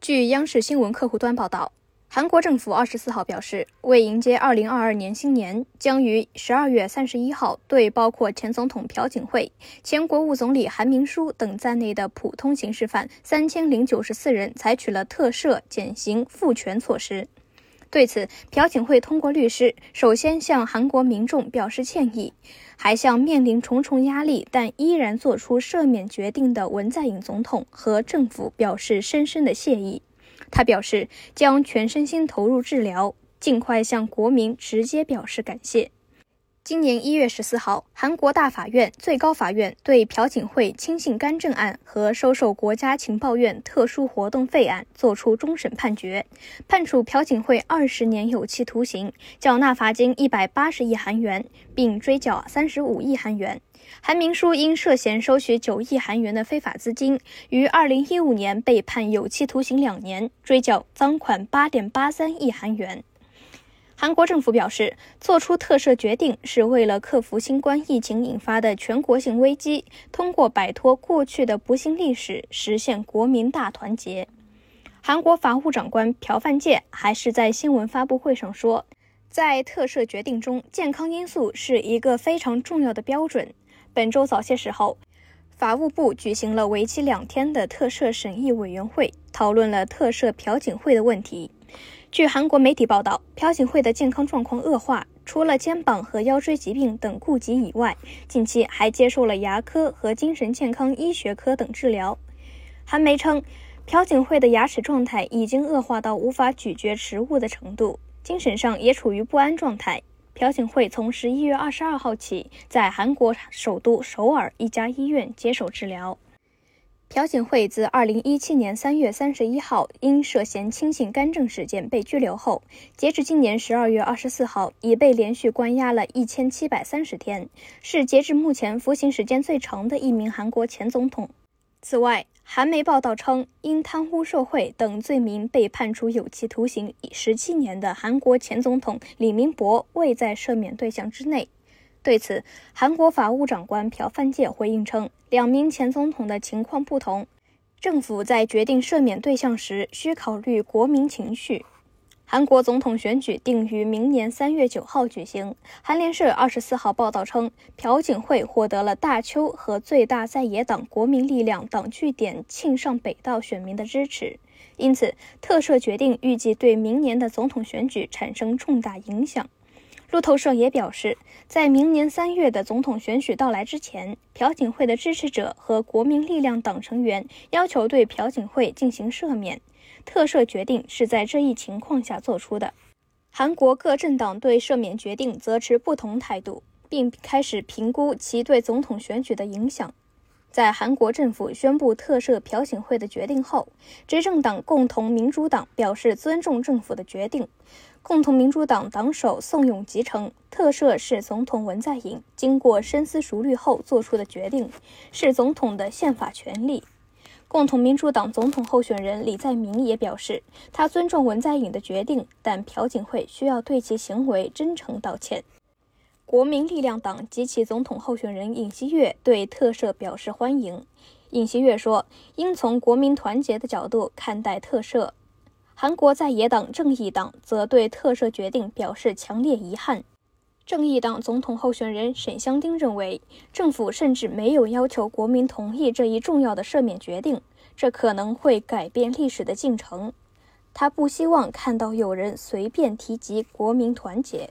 据央视新闻客户端报道，韩国政府二十四号表示，为迎接二零二二年新年，将于十二月三十一号对包括前总统朴槿惠、前国务总理韩明书等在内的普通刑事犯三千零九十四人采取了特赦、减刑、复权措施。对此，朴槿惠通过律师首先向韩国民众表示歉意，还向面临重重压力但依然做出赦免决定的文在寅总统和政府表示深深的谢意。他表示将全身心投入治疗，尽快向国民直接表示感谢。今年一月十四号，韩国大法院、最高法院对朴槿惠亲信干政案和收受国家情报院特殊活动费案作出终审判决，判处朴槿惠二十年有期徒刑，缴纳罚金一百八十亿韩元，并追缴三十五亿韩元。韩明书因涉嫌收取九亿韩元的非法资金，于二零一五年被判有期徒刑两年，追缴赃款八点八三亿韩元。韩国政府表示，做出特赦决定是为了克服新冠疫情引发的全国性危机，通过摆脱过去的不幸历史，实现国民大团结。韩国法务长官朴范介还是在新闻发布会上说，在特赦决定中，健康因素是一个非常重要的标准。本周早些时候，法务部举行了为期两天的特赦审议委员会，讨论了特赦朴槿惠的问题。据韩国媒体报道，朴槿惠的健康状况恶化，除了肩膀和腰椎疾病等痼疾以外，近期还接受了牙科和精神健康医学科等治疗。韩媒称，朴槿惠的牙齿状态已经恶化到无法咀嚼食物的程度，精神上也处于不安状态。朴槿惠从十一月二十二号起，在韩国首都首尔一家医院接受治疗。朴槿惠自二零一七年三月三十一号因涉嫌亲信干政事件被拘留后，截至今年十二月二十四号，已被连续关押了一千七百三十天，是截至目前服刑时间最长的一名韩国前总统。此外，韩媒报道称，因贪污受贿等罪名被判处有期徒刑十七年的韩国前总统李明博未在赦免对象之内。对此，韩国法务长官朴范介回应称，两名前总统的情况不同，政府在决定赦免对象时需考虑国民情绪。韩国总统选举定于明年三月九号举行。韩联社二十四号报道称，朴槿惠获得了大邱和最大在野党国民力量党据点庆尚北道选民的支持，因此特赦决定预计对明年的总统选举产生重大影响。路透社也表示，在明年三月的总统选举到来之前，朴槿惠的支持者和国民力量党成员要求对朴槿惠进行赦免。特赦决定是在这一情况下做出的。韩国各政党对赦免决定则持不同态度，并开始评估其对总统选举的影响。在韩国政府宣布特赦朴槿惠的决定后，执政党共同民主党表示尊重政府的决定。共同民主党党首宋永吉称，特赦是总统文在寅经过深思熟虑后做出的决定，是总统的宪法权利。共同民主党总统候选人李在明也表示，他尊重文在寅的决定，但朴槿惠需要对其行为真诚道歉。国民力量党及其总统候选人尹锡悦对特赦表示欢迎。尹锡悦说：“应从国民团结的角度看待特赦。”韩国在野党正义党则对特赦决定表示强烈遗憾。正义党总统候选人沈香丁认为，政府甚至没有要求国民同意这一重要的赦免决定，这可能会改变历史的进程。他不希望看到有人随便提及国民团结。